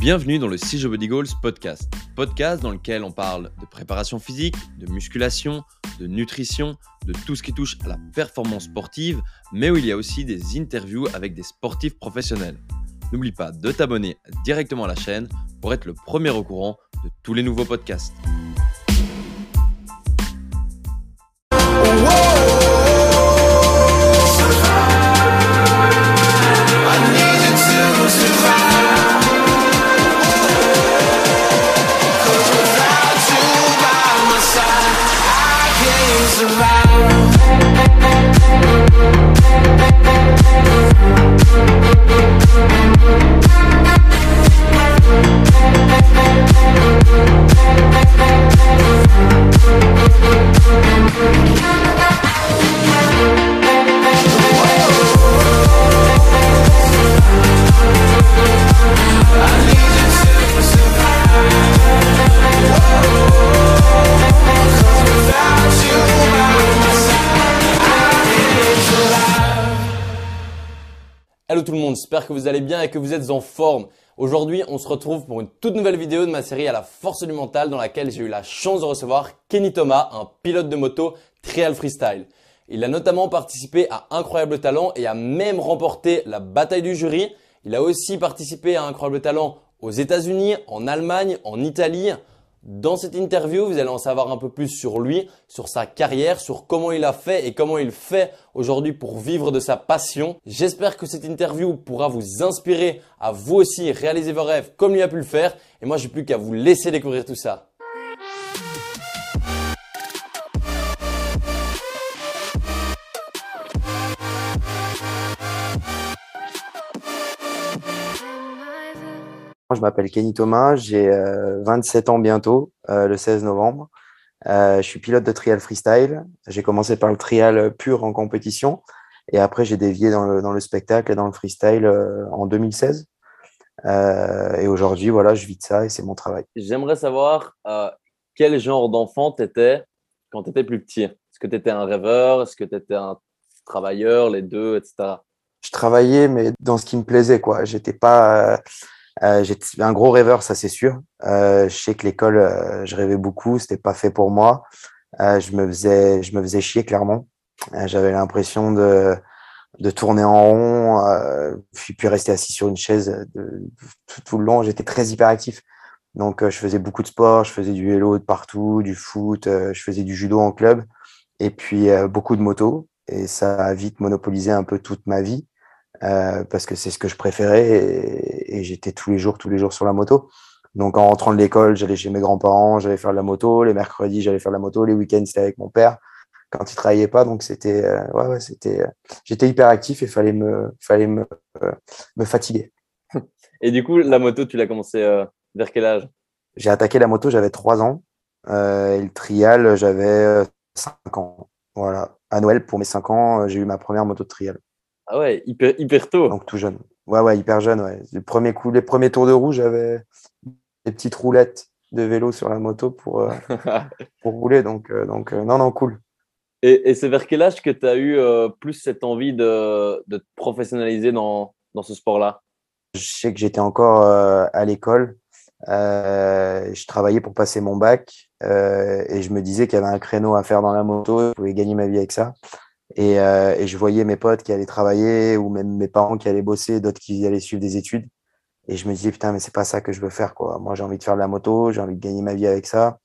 Bienvenue dans le CJ Body Goals podcast. Podcast dans lequel on parle de préparation physique, de musculation, de nutrition, de tout ce qui touche à la performance sportive, mais où il y a aussi des interviews avec des sportifs professionnels. N'oublie pas de t'abonner directement à la chaîne pour être le premier au courant de tous les nouveaux podcasts. Que vous allez bien et que vous êtes en forme. Aujourd'hui, on se retrouve pour une toute nouvelle vidéo de ma série à la force du mental dans laquelle j'ai eu la chance de recevoir Kenny Thomas, un pilote de moto trial freestyle. Il a notamment participé à Incroyable Talent et a même remporté la bataille du jury. Il a aussi participé à Incroyable Talent aux États-Unis, en Allemagne, en Italie. Dans cette interview, vous allez en savoir un peu plus sur lui, sur sa carrière, sur comment il a fait et comment il fait aujourd'hui pour vivre de sa passion. J'espère que cette interview pourra vous inspirer à vous aussi réaliser vos rêves comme lui a pu le faire. Et moi, j'ai plus qu'à vous laisser découvrir tout ça. Je m'appelle Kenny Thomas, j'ai 27 euh, ans bientôt, euh, le 16 novembre. Euh, je suis pilote de trial freestyle. J'ai commencé par le trial pur en compétition et après j'ai dévié dans le, dans le, spectacle et dans le freestyle en 2016. et aujourd'hui, voilà, je vis de ça et c'est mon travail. J'aimerais savoir quel genre d'enfant tu étais quand tu étais plus petit? Est-ce que tu étais un rêveur? Est-ce que tu étais un travailleur, les deux, etc. Je travaillais, mais dans ce qui me plaisait, quoi. J'étais pas euh, J'étais un gros rêveur, ça c'est sûr. Euh, je sais que l'école, euh, je rêvais beaucoup, c'était pas fait pour moi. Euh, je me faisais, je me faisais chier clairement. Euh, j'avais l'impression de, de tourner en rond, euh, puis, puis rester assis sur une chaise de, tout, tout, le long. J'étais très hyperactif. Donc, je faisais beaucoup de sport, je faisais du vélo de partout, du foot, je faisais du judo en club, et puis beaucoup de moto. Et ça a vite monopolisé un peu toute ma vie. Euh, parce que c'est ce que je préférais et, et j'étais tous les jours, tous les jours sur la moto. Donc en rentrant de l'école, j'allais chez mes grands-parents, j'allais faire de la moto. Les mercredis, j'allais faire de la moto. Les week-ends, c'était avec mon père quand il travaillait pas. Donc c'était, euh, ouais, ouais, c'était, euh, j'étais hyper actif et fallait me, fallait me, me fatiguer. Et du coup, la moto, tu l'as commencé vers quel âge? J'ai attaqué la moto, j'avais 3 ans. et le trial, j'avais 5 ans. Voilà. À Noël, pour mes 5 ans, j'ai eu ma première moto de trial. Ah ouais, hyper, hyper tôt. Donc tout jeune. Ouais, ouais, hyper jeune. Ouais. Le premier coup, les premiers tours de roue, j'avais des petites roulettes de vélo sur la moto pour, euh, pour rouler. Donc, euh, donc euh, non, non, cool. Et, et c'est vers quel âge que tu as eu plus cette envie de, de te professionnaliser dans, dans ce sport-là? Je sais que j'étais encore à l'école. je travaillais pour passer mon bac et je me disais qu'il y avait un créneau à faire dans la moto. Je pouvais gagner ma vie avec ça. Et, euh, et, je voyais mes potes qui allaient travailler ou même mes parents qui allaient bosser, d'autres qui allaient suivre des études. Et je me disais, putain, mais c'est pas ça que je veux faire, quoi. Moi, j'ai envie de faire de la moto, j'ai envie de gagner ma vie avec ça.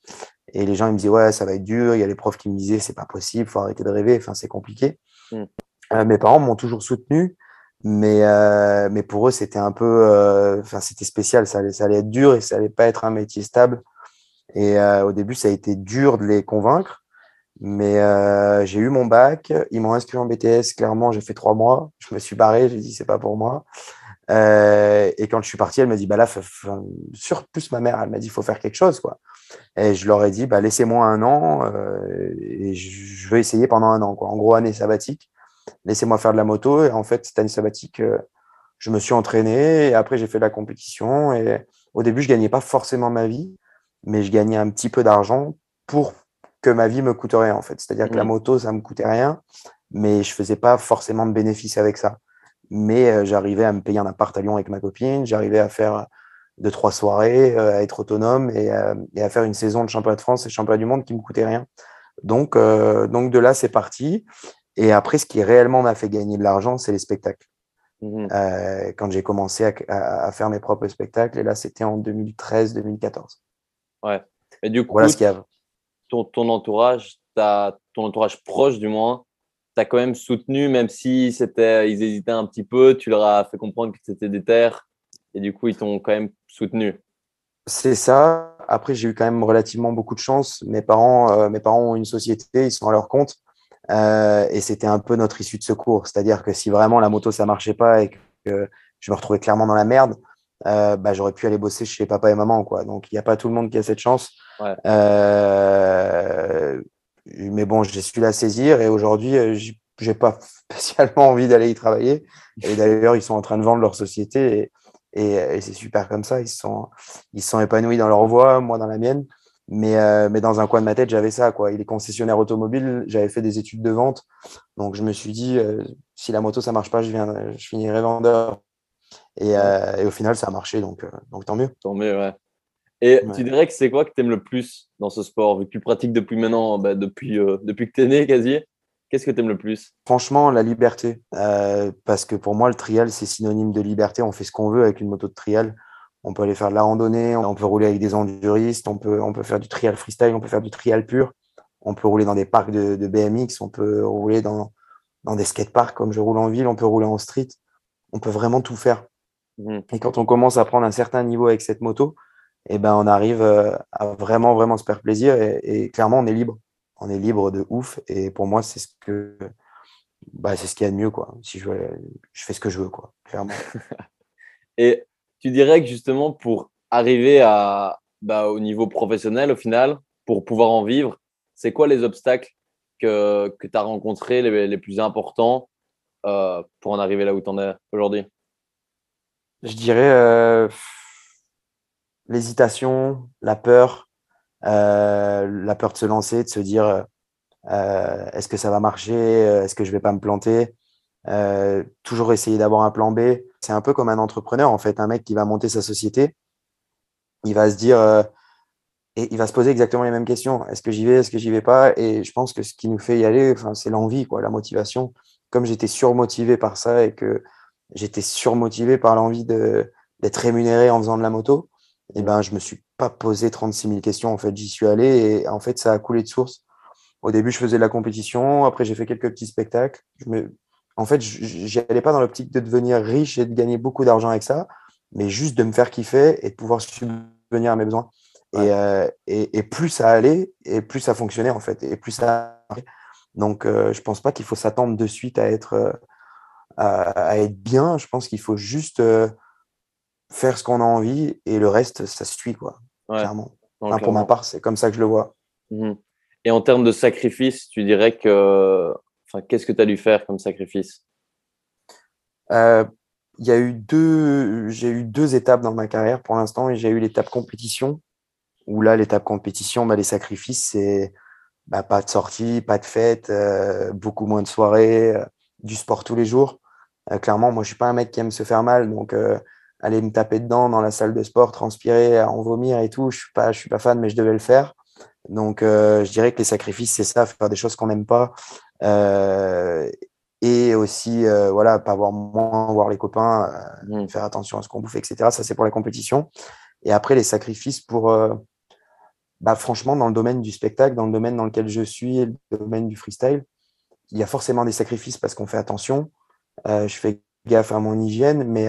Et les gens, ils me disaient, ouais, ça va être dur. Il y a les profs qui me disaient, c'est pas possible, faut arrêter de rêver. Enfin, c'est compliqué. Mm. Euh, mes parents m'ont toujours soutenu, mais, euh, mais pour eux, c'était un peu, euh, enfin, c'était spécial. Ça allait, ça allait être dur et ça allait pas être un métier stable. Et euh, au début, ça a été dur de les convaincre. Mais euh, j'ai eu mon bac, ils m'ont inscrit en BTS. Clairement, j'ai fait trois mois. Je me suis barré, j'ai dit c'est pas pour moi. Euh, et quand je suis parti, elle m'a dit bah là, sur plus ma mère, elle m'a dit faut faire quelque chose quoi. Et je leur ai dit bah laissez-moi un an euh, et je veux essayer pendant un an quoi. En gros année sabbatique, laissez-moi faire de la moto. Et en fait cette année sabbatique, euh, je me suis entraîné et après j'ai fait de la compétition. Et au début, je gagnais pas forcément ma vie, mais je gagnais un petit peu d'argent pour que ma vie me coûte rien en fait. C'est-à-dire que la mmh. moto, ça me coûtait rien, mais je faisais pas forcément de bénéfices avec ça. Mais euh, j'arrivais à me payer un appart à Lyon avec ma copine, j'arrivais à faire de trois soirées, à être autonome et, et, à faire une saison de championnat de France et championnat du monde qui me coûtait rien. Donc, donc de là, c'est parti. Et après, ce qui réellement m'a fait gagner de l'argent, c'est les spectacles. Mmh quand j'ai commencé à, à, faire mes propres spectacles, et là, c'était en 2013-2014. Ouais. Et du coup, voilà ce qu'il y a. Ton, ton entourage, ton entourage proche du moins, t'as quand même soutenu, même si c'était, ils hésitaient un petit peu, tu leur as fait comprendre que c'était des terres, et du coup, ils t'ont quand même soutenu. C'est ça. Après, j'ai eu quand même relativement beaucoup de chance. Mes parents, euh, mes parents ont une société, ils sont à leur compte. Euh, et c'était un peu notre issue de secours. C'est-à-dire que si vraiment la moto, ça marchait pas et que je me retrouvais clairement dans la merde, euh, bah, j'aurais pu aller bosser chez papa et maman. Quoi. Donc, il n'y a pas tout le monde qui a cette chance. Euh, mais bon, j'ai su la saisir et aujourd'hui, euh, j'ai pas spécialement envie d'aller y travailler. Et d'ailleurs, ils sont en train de vendre leur société et, et, c'est super comme ça. Ils sont, ils sont épanouis dans leur voie, moi dans la mienne. Mais, euh, mais dans un coin de ma tête, j'avais ça. Quoi. Il est concessionnaire automobile, j'avais fait des études de vente. Donc, je me suis dit, euh, si la moto, ça marche pas, je, viens, je finirai vendeur. Et, et au final, ça a marché. Donc, donc tant mieux. Tant mieux, ouais. Et tu dirais que c'est quoi que tu aimes le plus dans ce sport, vu que tu pratiques depuis maintenant, bah, depuis, euh, depuis que tu es né quasi? Qu'est-ce que tu aimes le plus? Franchement, la liberté. Euh, parce que pour moi, le trial, c'est synonyme de liberté. On fait ce qu'on veut avec une moto de trial. On peut aller faire de la randonnée, on peut rouler avec des enduristes, on peut, on peut faire du trial freestyle, on peut faire du trial pur. On peut rouler dans des parcs de, de BMX, on peut rouler dans, dans des skateparks comme je roule en ville, on peut rouler en street. On peut vraiment tout faire. Mmh. Et quand on commence à prendre un certain niveau avec cette moto, et ben on arrive euh, à vraiment vraiment se faire plaisir et, clairement on est libre. On est libre de ouf et pour moi c'est ce que bah, c'est ce qu'il y a de mieux quoi. Si je je fais ce que je veux quoi clairement. Et tu dirais que justement pour arriver à bah, au niveau professionnel au final pour pouvoir en vivre c'est quoi les obstacles que, que tu as rencontrés les, les, plus importants euh, pour en arriver là où tu en es aujourd'hui? Je dirais euh l'hésitation, la peur, euh, la peur de se lancer, de se dire euh, est-ce que ça va marcher, est-ce que je vais pas me planter, toujours essayer d'avoir un plan B. C'est un peu comme un entrepreneur en fait, un mec qui va monter sa société, il va se dire et il va se poser exactement les mêmes questions. Est-ce que j'y vais, est-ce que j'y vais pas? Et je pense que ce qui nous fait y aller, c'est l'envie, quoi, la motivation. Comme j'étais surmotivé par ça et que j'étais surmotivé par l'envie d'être rémunéré en faisant de la moto, et ben je me suis pas posé 36 000 questions. En fait, j'y suis allé et en fait, ça a coulé de source. Au début, je faisais de la compétition. Après, j'ai fait quelques petits spectacles. Je me... En fait, j'y allais pas dans l'optique de devenir riche et de gagner beaucoup d'argent avec ça, mais juste de me faire kiffer et de pouvoir subvenir à mes besoins. Et, euh, et, et, plus ça allait, et plus ça fonctionnait en fait, et plus ça. Donc, euh, je pense pas qu'il faut s'attendre de suite à être, euh, à, à, être bien. Je pense qu'il faut juste euh, faire ce qu'on a envie et le reste, ça se suit, quoi. Clairement. pour ma part, c'est comme ça que je le vois. Mmh et en termes de sacrifice, tu dirais que. Enfin, qu'est-ce que tu as dû faire comme sacrifice? Euh, Il y a eu deux. J'ai eu deux étapes dans ma carrière pour l'instant et j'ai eu l'étape compétition où là, l'étape compétition, bah, les sacrifices, c'est bah, pas de sortie, pas de fête, euh, beaucoup moins de soirées, euh, du sport tous les jours. Clairement, moi, je suis pas un mec qui aime se faire mal, donc aller me taper dedans dans la salle de sport, transpirer, en vomir et tout. Je suis pas, je suis pas fan, mais je devais le faire. Donc, euh, je dirais que les sacrifices, c'est ça, faire des choses qu'on n'aime pas. Euh, et aussi, euh, voilà, pas voir moins, voir les copains, mmh. faire attention à ce qu'on bouffe, etc. Ça, c'est pour la compétition. Et après, les sacrifices pour, bah, franchement, dans le domaine du spectacle, dans le domaine dans lequel je suis, le domaine du freestyle, il y a forcément des sacrifices parce qu'on fait attention. Je fais gaffe à mon hygiène, mais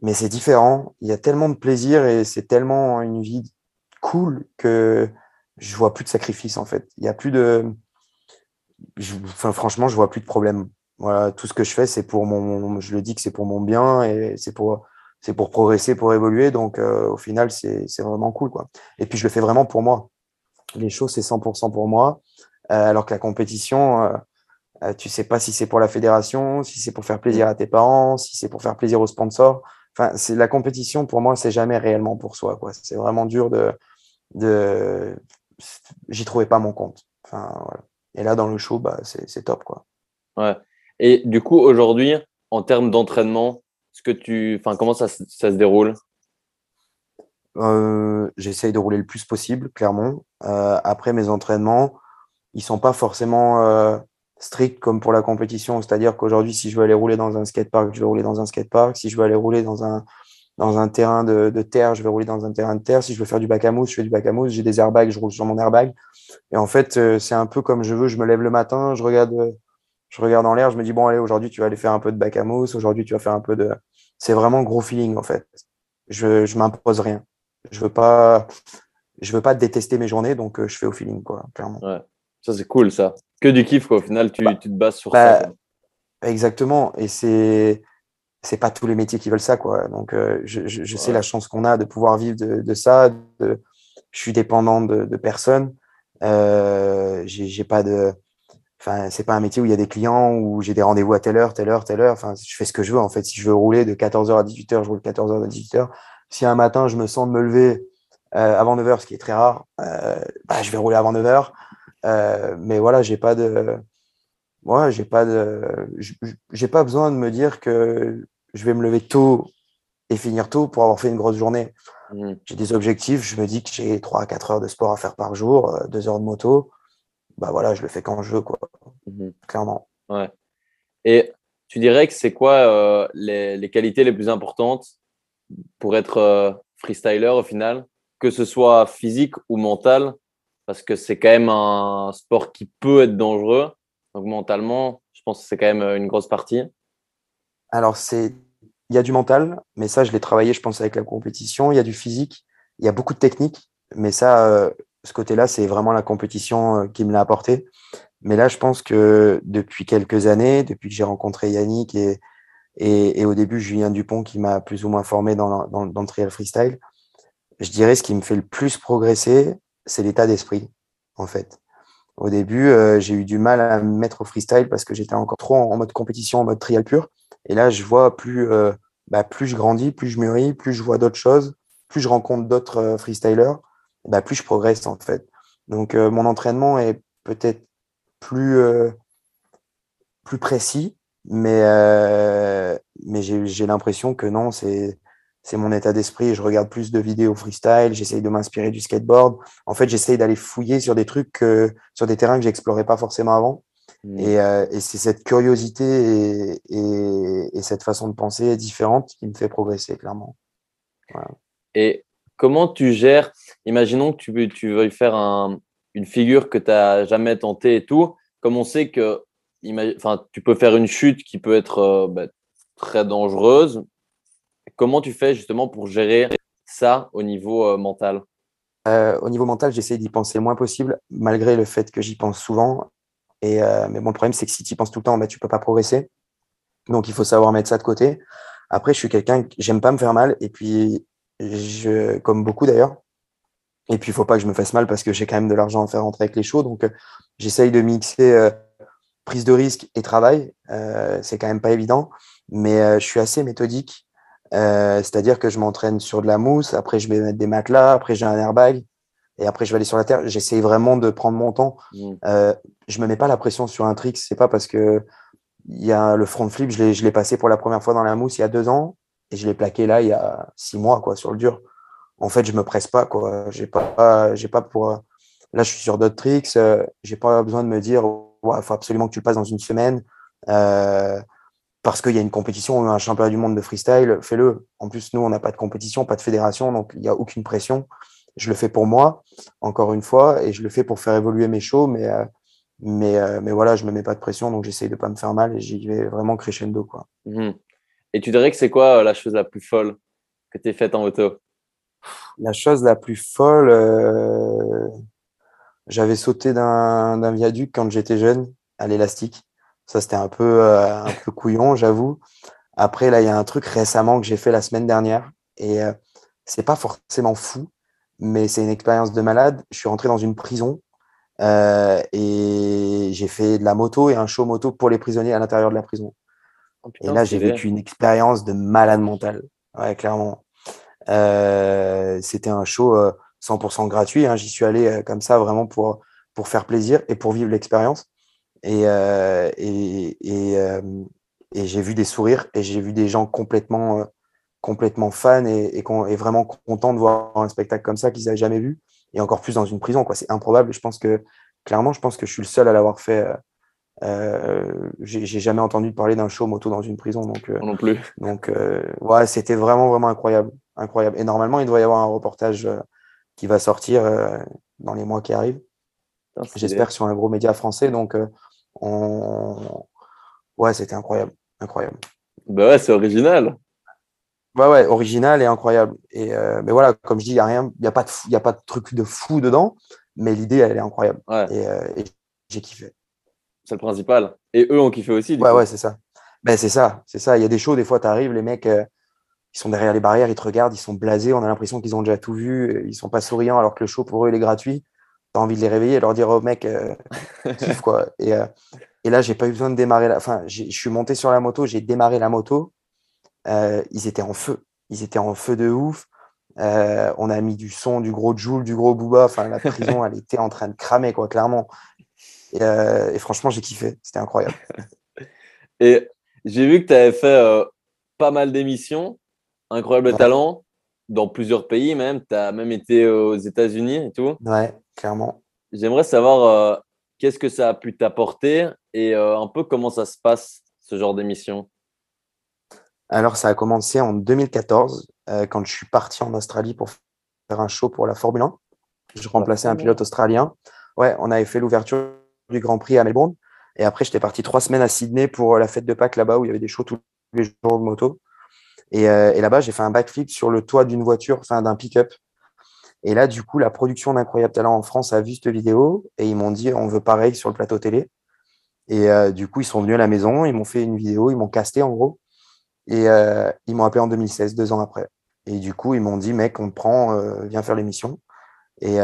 mais c'est différent. Il y a tellement de plaisir et c'est tellement une vie cool que je vois plus de sacrifice en fait. Il y a plus de, enfin franchement, je vois plus de problème. Voilà, tout ce que je fais, c'est pour mon, je le dis que c'est pour mon bien et c'est pour, c'est pour progresser, pour évoluer. Donc euh, au final, c'est vraiment cool quoi. Et puis je le fais vraiment pour moi. Les choses, c'est 100% pour moi. Euh, alors que la compétition, euh, euh, tu sais pas si c'est pour la fédération, si c'est pour faire plaisir à tes parents, si c'est pour faire plaisir aux sponsors. Enfin, c'est la compétition pour moi, c'est jamais réellement pour soi. Quoi. C'est vraiment dur de, de, j'y trouvais pas mon compte. Enfin, voilà. Et là, dans le show, bah, c'est top, quoi. Ouais. Et du coup, aujourd'hui, en termes d'entraînement, ce que tu, enfin, comment ça, ça se déroule? Euh, j'essaye de rouler le plus possible, clairement. Euh, après, mes entraînements, ils sont pas forcément euh, stricts comme pour la compétition. C'est-à-dire qu'aujourd'hui, si je veux aller rouler dans un skatepark, je vais rouler dans un skatepark. Si je veux aller rouler dans un, dans un terrain de, de, terre, je vais rouler dans un terrain de terre. Si je veux faire du bac à mousse, je fais du bac à mousse. J'ai des airbags, je roule sur mon airbag. Et en fait, c'est un peu comme je veux. Je me lève le matin, je regarde, je regarde en l'air, je me dis, bon, allez, aujourd'hui, tu vas aller faire un peu de bac à mousse. Aujourd'hui, tu vas faire un peu de. C'est vraiment gros feeling, en fait. Je, je m'impose rien je veux pas, je veux pas détester mes journées, donc euh, je fais au feeling, quoi, clairement. Ouais. Ça, c'est cool, ça. Que du kiff, quoi. Au final, tu, bah, tu te bases sur bah, ça. Exactement. Et c'est, c'est pas tous les métiers qui veulent ça, quoi. Donc, euh, je, je, sais la chance qu'on a de pouvoir vivre de, de ça. De, je suis dépendant de, de personne. Euh, j'ai pas de, enfin, c'est pas un métier où il y a des clients, où j'ai des rendez-vous à telle heure, telle heure, telle heure. Enfin, je fais ce que je veux, en fait. Si je veux rouler de 14h à 18h, je roule de 14h à 18h. Si un matin, je me sens de me lever euh, avant 9h, ce qui est très rare, euh, bah, je vais rouler avant 9h. Euh, mais voilà, j'ai pas de. Moi, j'ai pas de. J'ai pas besoin de me dire que je vais me lever tôt et finir tôt pour avoir fait une grosse journée. Mmh. J'ai des objectifs, je me dis que j'ai 3 à 4 heures de sport à faire par jour, 2 heures de moto. Bah voilà, je le fais quand je veux, quoi. Mmh. Clairement. Ouais. Et tu dirais que c'est quoi les, les, qualités les plus importantes pour être euh, freestyler au final, que ce soit physique ou mental, parce que c'est quand même un sport qui peut être dangereux. Donc mentalement, je pense que c'est quand même euh, une grosse partie. Alors c'est, il y a du mental, mais ça je l'ai travaillé, je pense avec la compétition. Il y a du physique, il y a beaucoup de technique, mais ça, euh, ce côté-là, c'est vraiment la compétition qui me l'a apporté. Mais là, je pense que depuis quelques années, depuis que j'ai rencontré Yannick et, et, au début, Julien Dupont qui m'a plus ou moins formé dans, dans, dans, le trial freestyle. Je dirais ce qui me fait le plus progresser, c'est l'état d'esprit, en fait. Au début, euh, j'ai eu du mal à me mettre au freestyle parce que j'étais encore trop en, mode compétition, en mode trial pur. Et là, je vois plus, euh, bah, plus je grandis, plus je mûris, plus je vois d'autres choses, plus je rencontre d'autres euh, freestylers, bah, plus je progresse, en fait. Donc, mon entraînement est peut-être plus, plus précis, mais, euh, mais j'ai l'impression que non, c'est mon état d'esprit. Je regarde plus de vidéos freestyle, j'essaye de m'inspirer du skateboard. En fait, j'essaye d'aller fouiller sur des trucs, sur des terrains que j'explorais pas forcément avant. Mmh. Et, euh, et c'est cette curiosité et, et, et, cette façon de penser différente qui me fait progresser, clairement. Voilà. Et comment tu gères Imaginons que tu, tu veuilles faire un, une figure que tu n'as jamais tentée et tout. Comme on sait que tu peux faire une chute qui peut être euh, bah, très dangereuse. Comment tu fais justement pour gérer ça au niveau euh, mental? Euh, Au niveau mental, j'essaie d'y penser le moins possible, malgré le fait que j'y pense souvent. Et, mais bon, le problème, c'est que si tu y penses tout le temps, tu ne peux pas progresser. Donc, il faut savoir mettre ça de côté. Après, je suis quelqu'un, j'aime pas me faire mal. Et puis, comme beaucoup d'ailleurs, et puis, il faut pas que je me fasse mal parce que j'ai quand même de l'argent à faire rentrer avec les shows. Donc, j'essaye de mixer prise de risque et travail, euh, c'est quand même pas évident, mais euh, je suis assez méthodique. Euh, c'est-à-dire que je m'entraîne sur de la mousse, après je vais mettre des matelas, après j'ai un airbag, et après je vais aller sur la terre. J'essaye vraiment de prendre mon temps. Mmh. je me mets pas la pression sur un trick, c'est pas parce que il y a le front flip, je l'ai passé pour la première fois dans la mousse il y a deux ans, et je l'ai plaqué là il y a six mois quoi sur le dur. En fait, je me presse pas quoi. J'ai pas, j'ai pas pour. Là, je suis sur d'autres tricks. j'ai pas besoin de me dire il faut absolument que tu le passes dans une semaine. Euh, parce qu'il y a une compétition, un championnat du monde de freestyle, fais-le. En plus, nous, on n'a pas de compétition, pas de fédération, donc il n'y a aucune pression. Je le fais pour moi, encore une fois, et je le fais pour faire évoluer mes shows, mais, euh, mais, euh, mais voilà, je ne me mets pas de pression, donc j'essaye de ne pas me faire mal et j'y vais vraiment crescendo. Quoi. Mmh. Et tu dirais que c'est quoi la chose la plus folle que tu aies faite en auto La chose la plus folle, j'avais sauté d'un viaduc quand j'étais jeune à l'élastique. Ça, c'était un peu, euh, un peu couillon, j'avoue. Après, là, il y a un truc récemment que j'ai fait la semaine dernière. Et euh, c'est pas forcément fou, mais c'est une expérience de malade. Je suis rentré dans une prison euh, et j'ai fait de la moto et un show moto pour les prisonniers à l'intérieur de la prison. Oh, et là, j'ai vécu une expérience de malade mental. Ouais, clairement. Euh, c'était un show 100% gratuit. Hein. J'y suis allé comme ça vraiment pour, pour faire plaisir et pour vivre l'expérience. Et, euh, et, et, euh, et j'ai vu des sourires et j'ai vu des gens complètement complètement fans et, et, vraiment contents de voir un spectacle comme ça qu'ils n'avaient jamais vu, et encore plus dans une prison. quoi. C'est improbable. Je pense que, clairement, je pense que je suis le seul à l'avoir fait. Euh, euh j'ai jamais entendu parler d'un show moto dans une prison. Donc, non plus. Donc, ouais, c'était vraiment, vraiment incroyable. incroyable. Et normalement, il doit y avoir un reportage qui va sortir dans les mois qui arrivent. J'espère sur un gros média français. Donc, on... ouais, c'était incroyable. Incroyable. Bah ouais, c'est original. Ouais, ouais, original et incroyable. Et euh, mais voilà, comme je dis, il n'y a rien, il n'y a, pas de y a pas de truc de fou dedans, mais l'idée, elle est incroyable. Et, euh, et j'ai kiffé. C'est le principal. Et eux ont kiffé aussi. ouais, ouais, c'est ça. Ben, c'est ça, c'est ça. Il y a des shows, des fois, tu arrives, les mecs, euh, ils sont derrière les barrières, ils te regardent, ils sont blasés, on a l'impression qu'ils ont déjà tout vu, ils sont pas souriants alors que le show pour eux, il est gratuit. Tu as envie de les réveiller et leur dire, oh mec, kiffe quoi. Et, et là, j'ai pas eu besoin de démarrer. La... Enfin, je suis monté sur la moto, j'ai démarré la moto. Euh, ils étaient en feu. Ils étaient en feu de ouf. Euh, on a mis du son, du gros Joule, du gros Booba. Enfin, la prison, elle était en train de cramer, quoi, clairement. Et, euh, franchement, j'ai kiffé. C'était incroyable. Et j'ai vu que tu avais fait pas mal d'émissions. Incroyable talent dans plusieurs pays même. Tu as même été aux États-Unis et tout. Ouais, clairement. J'aimerais savoir qu'est-ce que ça a pu t'apporter et un peu comment ça se passe, ce genre d'émission? Alors, ça a commencé en 2014, euh, quand je suis parti en Australie pour faire un show pour la Formule 1. Je remplaçais un pilote australien. Ouais, on avait fait l'ouverture du Grand Prix à Melbourne. Et après, j'étais parti trois semaines à Sydney pour la fête de Pâques là-bas où il y avait des shows tous les jours de moto. Et, euh, et là-bas, j'ai fait un backflip sur le toit d'une voiture, enfin d'un pick-up. Et là, du coup, la production d'Incroyable Talent en France a vu cette vidéo et ils m'ont dit on veut pareil sur le plateau télé. Et euh, du coup, ils sont venus à la maison, ils m'ont fait une vidéo, ils m'ont casté en gros. Et euh, ils m'ont appelé en 2016, deux ans après. Et du coup, ils m'ont dit, mec, on te prend, euh, viens faire l'émission. Et,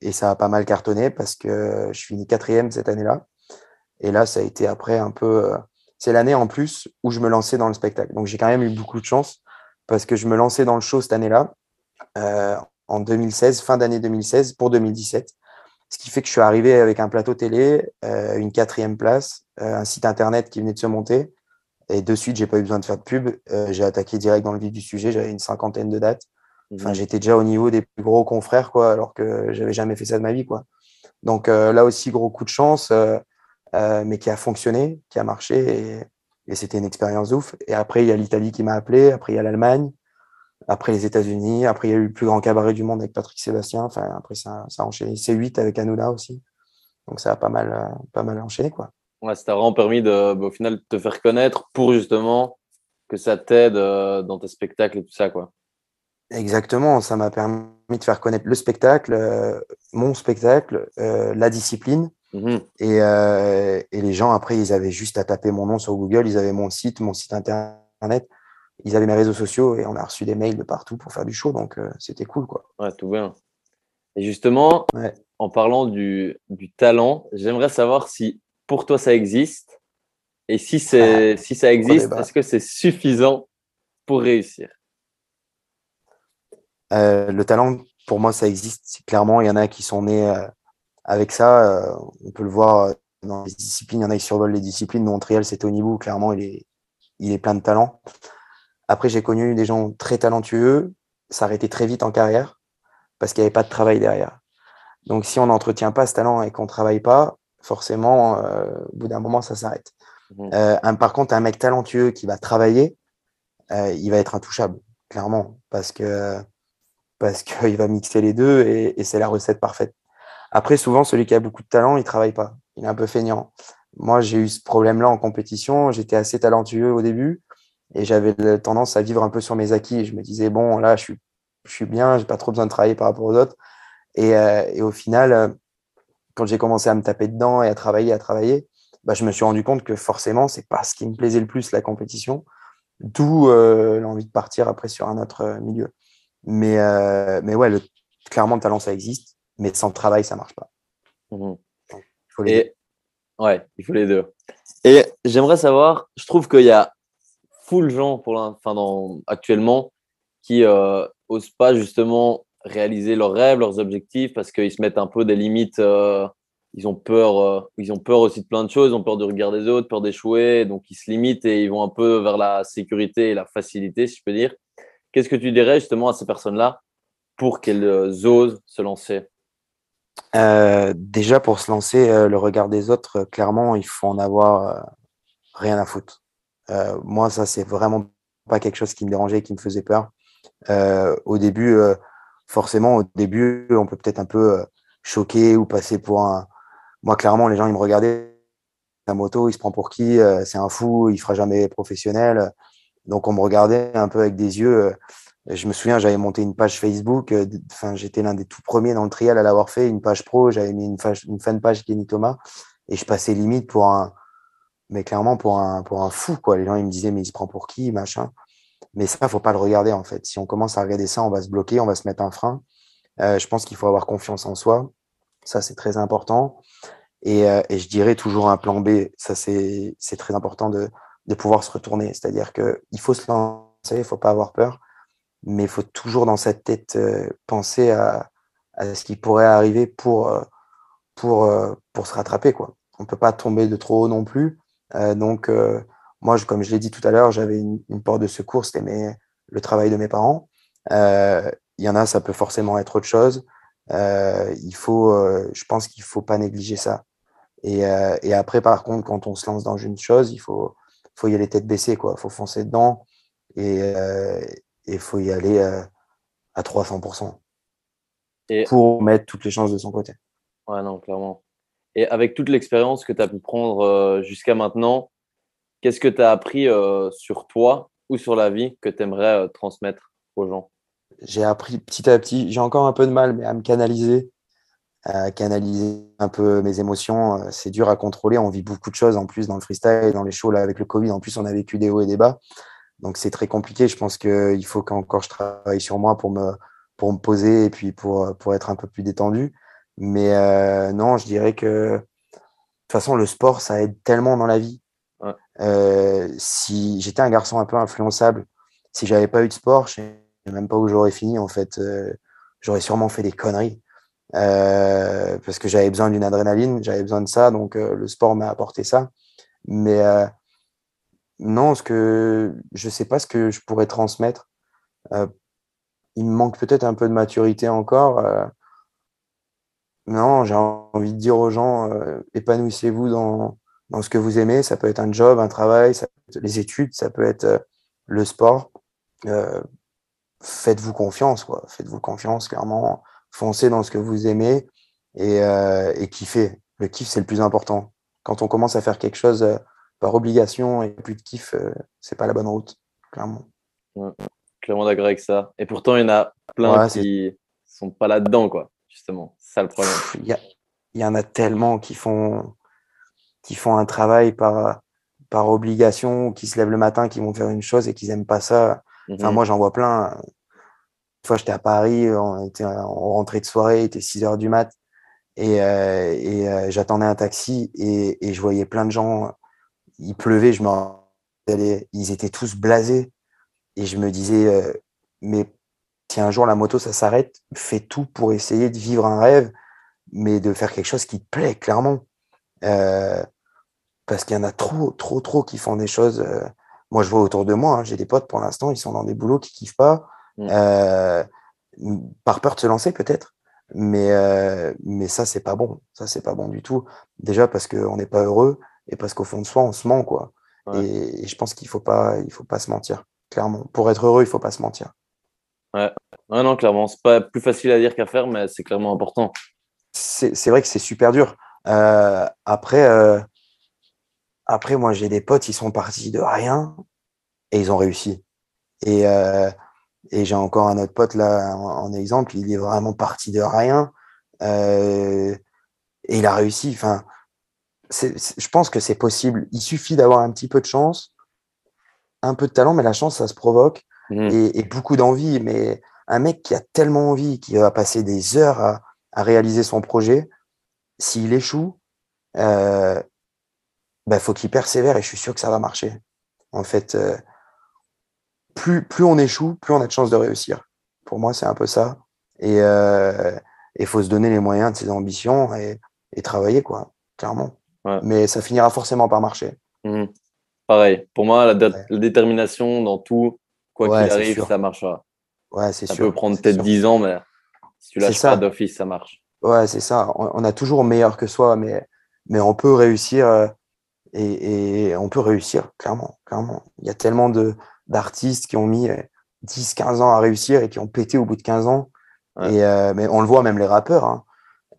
et, ça a pas mal cartonné parce que je finis quatrième cette année-là. Et là, ça a été après un peu. c'est l'année en plus où je me lançais dans le spectacle. Donc j'ai quand même eu beaucoup de chance parce que je me lançais dans le show cette année-là, en 2016, fin d'année 2016 pour 2017. Ce qui fait que je suis arrivé avec un plateau télé, une quatrième place, un site internet qui venait de se monter, et de suite, j'ai pas eu besoin de faire de pub. Euh, j'ai attaqué direct dans le vif du sujet. J'avais une cinquantaine de dates. Enfin, mhm. j'étais déjà au niveau des plus gros confrères, quoi, alors que j'avais jamais fait ça de ma vie, quoi. Donc euh, là aussi, gros coup de chance, euh, mais qui a fonctionné, qui a marché, et, c'était une expérience ouf. Et après, il y a l'Italie qui m'a appelé. Après, il y a l'Allemagne. Après, les États-Unis. Après, il y a eu le plus grand cabaret du monde avec Patrick Sébastien. Enfin, après, ça, ça a enchaîné. C8 avec Hanouna aussi. Donc, ça a pas mal, pas mal enchaîné, quoi. Ouais, ça t'a vraiment permis de, bah, au final, de te faire connaître pour justement que ça t'aide euh, dans tes spectacles et tout ça, quoi. Exactement, ça m'a permis de faire connaître le spectacle, euh, mon spectacle, euh, la discipline. Mmh et, et, les gens, après, ils avaient juste à taper mon nom sur Google, ils avaient mon site, mon site internet, ils avaient mes réseaux sociaux et on a reçu des mails de partout pour faire du show, donc c'était cool, quoi. Ouais, tout bien. Et justement, en parlant du, du talent, j'aimerais savoir si pour toi ça existe Et si, c'est, ah, si ça existe, est-ce que c'est suffisant pour réussir? Euh, Le talent, pour moi, ça existe. Clairement, il y en a qui sont nés euh, avec ça. Euh, on peut le voir dans les disciplines. Il y en a qui survolent les disciplines. Montréal, c'était au niveau. Clairement, il est, il est plein de talent. Après, j'ai connu des gens très talentueux s'arrêter très vite en carrière parce qu'il n'y avait pas de travail derrière. Donc, si on n'entretient pas ce talent et qu'on ne travaille pas, forcément, euh, au bout d'un moment, ça s'arrête. Mhm. Euh, par contre, un mec talentueux qui va travailler, euh, il va être intouchable, clairement, parce que parce qu'il va mixer les deux et, c'est la recette parfaite. Après, souvent, celui qui a beaucoup de talent, il travaille pas. Il est un peu feignant. Moi, j'ai eu ce problème-là en compétition. J'étais assez talentueux au début et j'avais tendance à vivre un peu sur mes acquis. je me disais, bon, là, je suis, je suis bien, j'ai pas trop besoin de travailler par rapport aux autres. Et, et au final, quand j'ai commencé à me taper dedans et à travailler, à travailler, bah, je me suis rendu compte que forcément, c'est pas ce qui me plaisait le plus, la compétition. D'où euh, l'envie de partir après sur un autre euh, milieu. Mais, euh, mais ouais, le, clairement, le talent, ça existe, mais sans travail, ça marche pas. Mmh il faut les et, deux. Ouais, il faut les deux. Et j'aimerais savoir, je trouve qu'il y a full gens enfin, actuellement qui n'osent pas justement réaliser leurs rêves, leurs objectifs, parce qu'ils se mettent un peu des limites. Euh, ils ont peur, euh, ils ont peur aussi de plein de choses, ils ont peur du regard des autres, peur d'échouer, donc ils se limitent et ils vont un peu vers la sécurité et la facilité, si je peux dire. Qu'est-ce que tu dirais justement à ces personnes-là pour qu'elles osent se lancer? Déjà, pour se lancer, le regard des autres, clairement, il faut en avoir rien à foutre. Moi, ça, c'est vraiment pas quelque chose qui me dérangeait, qui me faisait peur. au début, forcément, au début, on peut peut-être un peu choquer ou passer pour un. Moi, clairement, les gens, ils me regardaient. La moto, il se prend pour qui C'est un fou, il fera jamais professionnel. Donc, on me regardait un peu avec des yeux. Je me souviens, j'avais monté une page Facebook. Enfin, j'étais l'un des tout premiers dans le trial à l'avoir fait, une page pro. J'avais mis une, une fan page Kenny Thomas et je passais limite pour un, mais clairement pour un, pour un fou, quoi. Les gens, ils me disaient, mais il se prend pour qui, machin. Mais ça, faut pas le regarder, en fait. Si on commence à regarder ça, on va se bloquer, on va se mettre un frein. Euh, je pense qu'il faut avoir confiance en soi. Ça, c'est très important. Et, euh, et, je dirais toujours un plan B. Ça, c'est très important de, de pouvoir se retourner. C'est-à-dire qu'il faut se lancer, il faut pas avoir peur. Mais il faut toujours dans cette tête euh, penser à, à, ce qui pourrait arriver pour, pour, pour se rattraper. Quoi. On peut pas tomber de trop haut non plus. Donc, moi, comme je l'ai dit tout à l'heure, j'avais une, porte de secours, c'était le travail de mes parents. Euh, il y en a, ça peut forcément être autre chose. Euh, il faut, euh, je pense qu'il faut pas négliger ça. Et, et, après, par contre, quand on se lance dans une chose, il faut, faut y aller tête baissée, quoi. Faut foncer dedans et il faut y aller à 300% et... pour mettre toutes les chances de son côté. Ouais, non, clairement. Et avec toute l'expérience que tu as pu prendre jusqu'à maintenant, Qu'est-ce que tu as appris euh, sur toi ou sur la vie que tu aimerais euh, transmettre aux gens? J'ai appris petit à petit, j'ai encore un peu de mal, mais à me canaliser, à canaliser un peu mes émotions. Euh, c'est dur à contrôler. On vit beaucoup de choses en plus dans le freestyle, dans les shows là, avec le Covid. En plus, on a vécu des hauts et des bas. Donc, c'est très compliqué. Je pense qu'il faut qu'encore je travaille sur moi pour me, pour me poser et puis pour, pour être un peu plus détendu. Mais non, je dirais que de toute façon, le sport, ça aide tellement dans la vie. Euh, si j'étais un garçon un peu influençable, si j'avais pas eu de sport, je sais même pas où j'aurais fini en fait. Euh, j'aurais sûrement fait des conneries euh, parce que j'avais besoin d'une adrénaline, j'avais besoin de ça, donc le sport m'a apporté ça. Mais non, ce que je sais pas ce que je pourrais transmettre. il me manque peut-être un peu de maturité encore. Non, j'ai envie de dire aux gens, épanouissez-vous dans dans ce que vous aimez. Ça peut être un job, un travail, ça peut être les études, ça peut être euh, le sport. Euh, faites-vous confiance, quoi. Faites-vous confiance, clairement. Foncez dans ce que vous aimez et, euh, et kiffez. Le kiff, c'est le plus important. Quand on commence à faire quelque chose euh, par obligation et plus de kiff, c'est pas la bonne route, clairement. clairement d'accord avec ça. Et pourtant, il y en a plein qui sont pas là-dedans, quoi. Justement, c'est ça le problème. Il y, il y en a tellement qui font qui font un travail par, par obligation, qui se lèvent le matin, qui vont faire une chose et qui n'aiment pas ça. Enfin, mhm. moi, j'en vois plein. Une fois, j'étais à Paris, on, était, on rentrait de soirée, il était 6 heures du mat, et, euh, et euh, j'attendais un taxi, et, et, je voyais plein de gens, il pleuvait, je me ils étaient tous blasés, et je me disais, euh, mais si un jour la moto, ça s'arrête, fais tout pour essayer de vivre un rêve, mais de faire quelque chose qui te plaît, clairement. Euh, parce qu'il y en a trop, trop, trop qui font des choses. Euh, moi, je vois autour de moi, hein, j'ai des potes pour l'instant, ils sont dans des boulots qui kiffent pas, mm. euh, par peur de se lancer peut-être. Mais, mais ça, c'est pas bon. Ça, c'est pas bon du tout. Déjà parce qu'on n'est pas heureux et parce qu'au fond de soi, on se ment, quoi. Et, je pense qu'il faut pas, il faut pas se mentir. Clairement. Pour être heureux, il faut pas se mentir. Ouais. ouais non, clairement. C'est pas plus facile à dire qu'à faire, mais c'est clairement important. C'est vrai que c'est super dur. Euh, après, euh, après, moi, j'ai des potes, ils sont partis de rien et ils ont réussi. Et, euh, et j'ai encore un autre pote là en, exemple, il est vraiment parti de rien et il a réussi. Enfin, je pense que c'est possible. Il suffit d'avoir un petit peu de chance, un peu de talent, mais la chance, ça se provoque mmh. et, beaucoup d'envie. Mais un mec qui a tellement envie, qui va passer des heures à, à réaliser son projet, s'il échoue, euh, ben, faut qu'il persévère et je suis sûr que ça va marcher. En fait, euh, plus, plus on échoue, plus on a de chances de réussir. Pour moi, c'est un peu ça. Et il euh, faut se donner les moyens de ses ambitions et, travailler, quoi, clairement. Mais ça finira forcément par marcher. Mmh. Pareil. Pour moi, la, détermination dans tout, quoi Ouais, qu'il c'est arrive, sûr. ça marchera. Ouais, c'est Ça sûr. peut prendre peut-être sûr. 10 ans, mais si tu C'est lâches ça. pas d'office, ça marche. Ouais, c'est ça. On, on a toujours meilleur que soi, mais, mais on peut réussir euh, et, et on peut réussir, clairement, clairement. Il y a tellement de d'artistes qui ont mis euh, 10, 15 ans à réussir et qui ont pété au bout de 15 ans. Ouais. Et, euh, mais on le voit, même les rappeurs. Hein.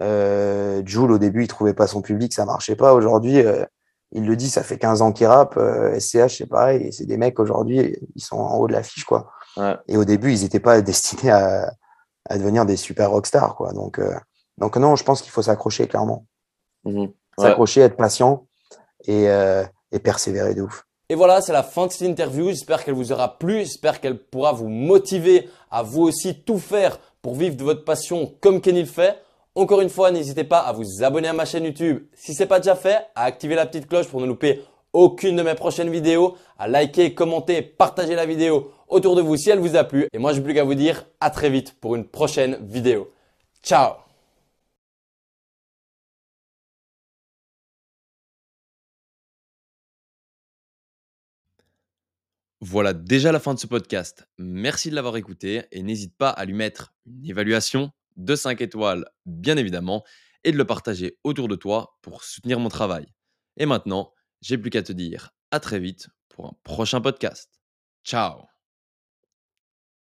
Euh, Jul, au début, il trouvait pas son public, ça marchait pas. Aujourd'hui, euh, il le dit, ça fait 15 ans qu'il rappe. Euh, SCH, c'est pareil. Et c'est des mecs, aujourd'hui, ils sont en haut de l'affiche, quoi. Ouais. Et au début, ils n'étaient pas destinés à, à devenir des super rockstars, quoi. Donc, euh, donc non, je pense qu'il faut s'accrocher, clairement. Mhm. Ouais. S'accrocher, être patient et, euh, et persévérer de ouf. Et voilà, c'est la fin de cette interview. J'espère qu'elle vous aura plu. J'espère qu'elle pourra vous motiver à vous aussi tout faire pour vivre de votre passion comme Kenny le fait. Encore une fois, n'hésitez pas à vous abonner à ma chaîne YouTube si c'est pas déjà fait, à activer la petite cloche pour ne louper aucune de mes prochaines vidéos, à liker, commenter, partager la vidéo autour de vous si elle vous a plu. Et moi, je n'ai plus qu'à vous dire à très vite pour une prochaine vidéo. Ciao Voilà déjà la fin de ce podcast. Merci de l'avoir écouté et n'hésite pas à lui mettre une évaluation de 5 étoiles, bien évidemment, et de le partager autour de toi pour soutenir mon travail. Et maintenant, j'ai plus qu'à te dire à très vite pour un prochain podcast. Ciao